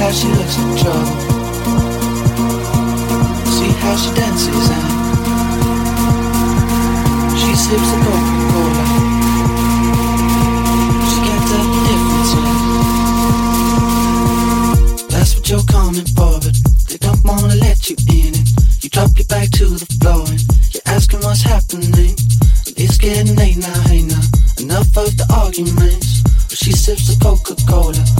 how she looks in trouble. See how she dances and she sips a Coca-Cola. She can't tell the difference. Right? That's what you're coming for, but they don't wanna let you in it. You drop your back to the floor and you're asking what's happening. And it's getting late now, hey now. Enough of the arguments. But she sips a Coca-Cola.